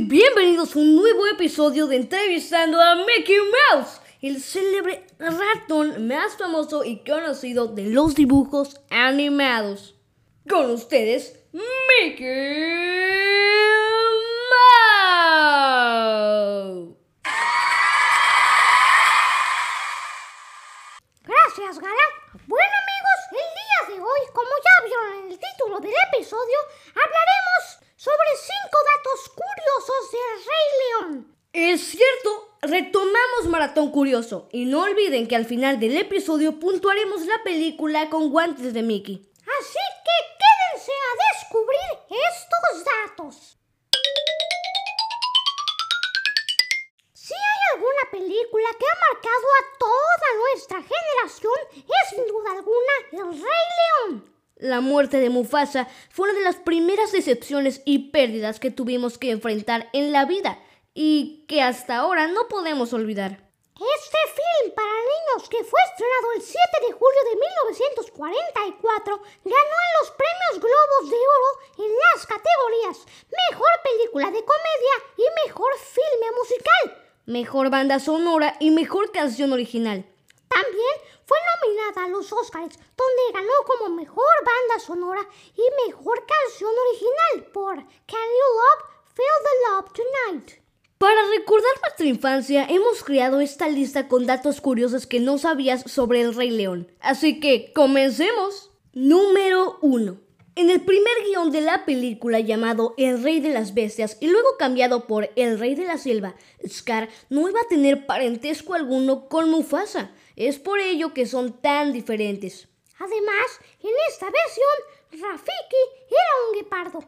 bienvenidos a un nuevo episodio de Entrevistando a Mickey Mouse, el célebre ratón más famoso y conocido de los dibujos animados. Con ustedes, Mickey Mouse. Gracias, Gala. Bueno, amigos, el día de hoy, como ya vieron en el título del episodio, hablaremos sobre cinco datos curiosos del Rey León. Es cierto, retomamos Maratón Curioso y no olviden que al final del episodio puntuaremos la película con guantes de Mickey. Así que quédense a descubrir estos datos. Si hay alguna película que ha marcado a toda nuestra generación, es sin duda alguna El Rey León. La muerte de Mufasa fue una de las primeras decepciones y pérdidas que tuvimos que enfrentar en la vida y que hasta ahora no podemos olvidar. Este film para niños que fue estrenado el 7 de julio de 1944 ganó en los premios Globos de Oro en las categorías Mejor Película de Comedia y Mejor Filme Musical, Mejor banda sonora y mejor canción original. También fue nominada a los Oscars, donde ganó como Mejor Banda Sonora y Mejor Canción Original por Can You Love, Feel the Love Tonight. Para recordar nuestra infancia, hemos creado esta lista con datos curiosos que no sabías sobre el Rey León. Así que, comencemos. Número 1. En el primer guion de la película llamado El Rey de las Bestias y luego cambiado por El Rey de la Selva, Scar no iba a tener parentesco alguno con Mufasa. Es por ello que son tan diferentes. Además, en esta versión, Rafiki era un guepardo.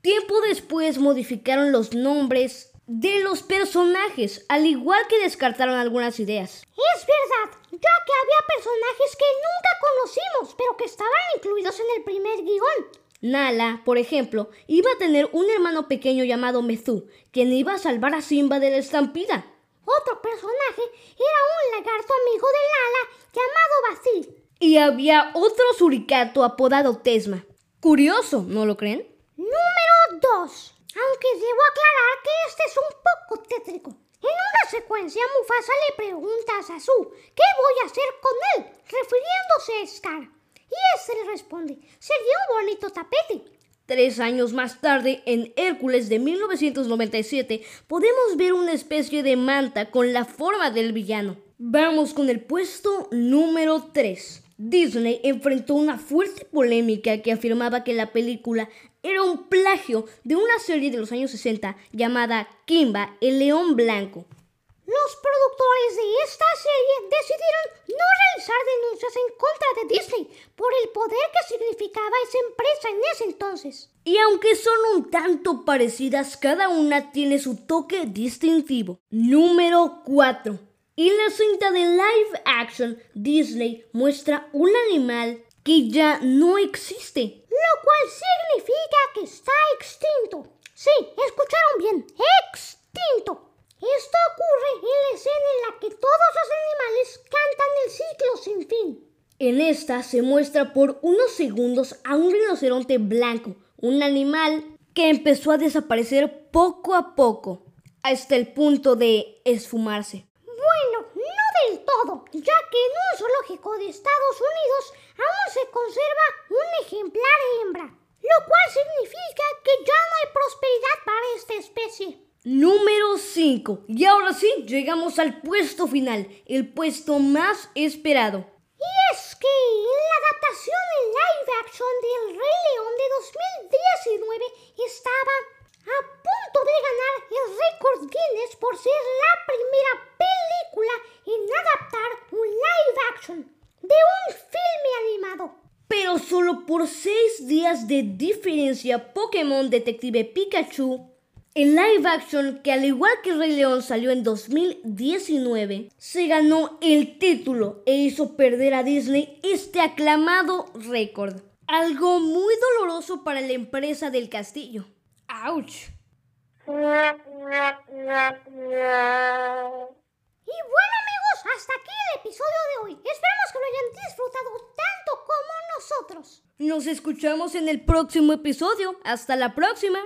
Tiempo después modificaron los nombres de los personajes, al igual que descartaron algunas ideas. Es verdad, ya que había personajes que nunca conocimos, pero que estaban incluidos en el primer guion. Nala, por ejemplo, iba a tener un hermano pequeño llamado Mezú, quien iba a salvar a Simba de la estampida. Otro personaje era un lagarto amigo de Nala llamado Basil. Y había otro suricato apodado Tesma. Curioso, ¿no lo creen? Número 2. Aunque debo aclarar que este En una secuencia, Mufasa le pregunta a Sasu qué voy a hacer con él, refiriéndose a Scar. Y este le responde, sería un bonito tapete. Tres años más tarde, en Hércules de 1997, podemos ver una especie de manta con la forma del villano. Vamos con el puesto número 3. Disney enfrentó una fuerte polémica que afirmaba que la película era un plagio de una serie de los años 60 llamada Kimba, el león blanco. Los productores de esta serie decidieron no realizar denuncias en contra de Disney por el poder que significaba esa empresa en ese entonces. Y aunque son un tanto parecidas, cada una tiene su toque distintivo. Número 4. En la cinta de live action, Disney muestra un animal que ya no existe. Lo cual significa que está extinto. Sí, escucharon bien, extinto. Esto ocurre en la escena en la que todos los animales cantan el ciclo sin fin. En esta se muestra por unos segundos a un rinoceronte blanco, un animal que empezó a desaparecer poco a poco, hasta el punto de esfumarse. Bueno, no del todo, ya que en un zoológico de Estados Unidos aún se conserva un ejemplar hembra, lo cual significa que ya no hay prosperidad para esta especie. Número 5. Y ahora sí, llegamos al puesto final, el puesto más esperado. Y es que en la adaptación en live action del Rey León de 2019 estaba a punto de ganar el récord Guinness por ser la primera película en adaptar un live action de un filme animado. Pero solo por 6 días de diferencia, Pokémon Detective Pikachu el live action, que al igual que Rey León salió en 2019, se ganó el título e hizo perder a Disney este aclamado récord. Algo muy doloroso para la empresa del castillo. ¡Auch! Y bueno amigos, hasta aquí el episodio de hoy. Esperamos que lo hayan disfrutado tanto como nosotros. Nos escuchamos en el próximo episodio. Hasta la próxima.